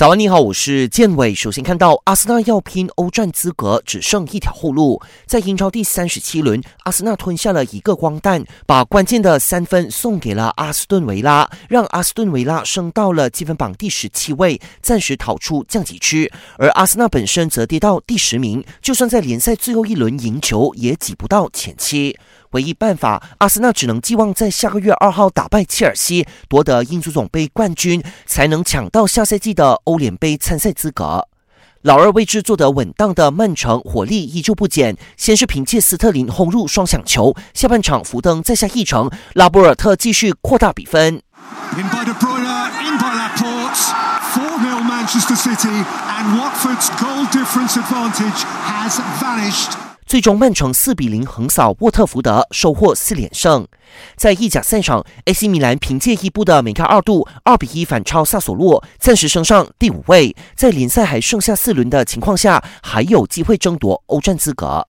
早安，你好，我是建伟。首先看到阿森纳要拼欧战资格，只剩一条后路。在英超第三十七轮，阿森纳吞下了一个光蛋，把关键的三分送给了阿斯顿维拉，让阿斯顿维拉升到了积分榜第十七位，暂时逃出降级区。而阿森纳本身则跌到第十名，就算在联赛最后一轮赢球，也挤不到前七。唯一办法，阿森纳只能寄望在下个月二号打败切尔西，夺得英足总杯冠军，才能抢到下赛季的欧联杯参赛资格。老二位置做得稳当的曼城，火力依旧不减，先是凭借斯特林轰入双响球，下半场福登再下一城，拉波尔特继续扩大比分。最终，曼城四比零横扫沃特福德，收获四连胜。在意甲赛场，AC 米兰凭借伊布的梅开二度，二比一反超萨索洛，暂时升上第五位。在联赛还剩下四轮的情况下，还有机会争夺欧战资格。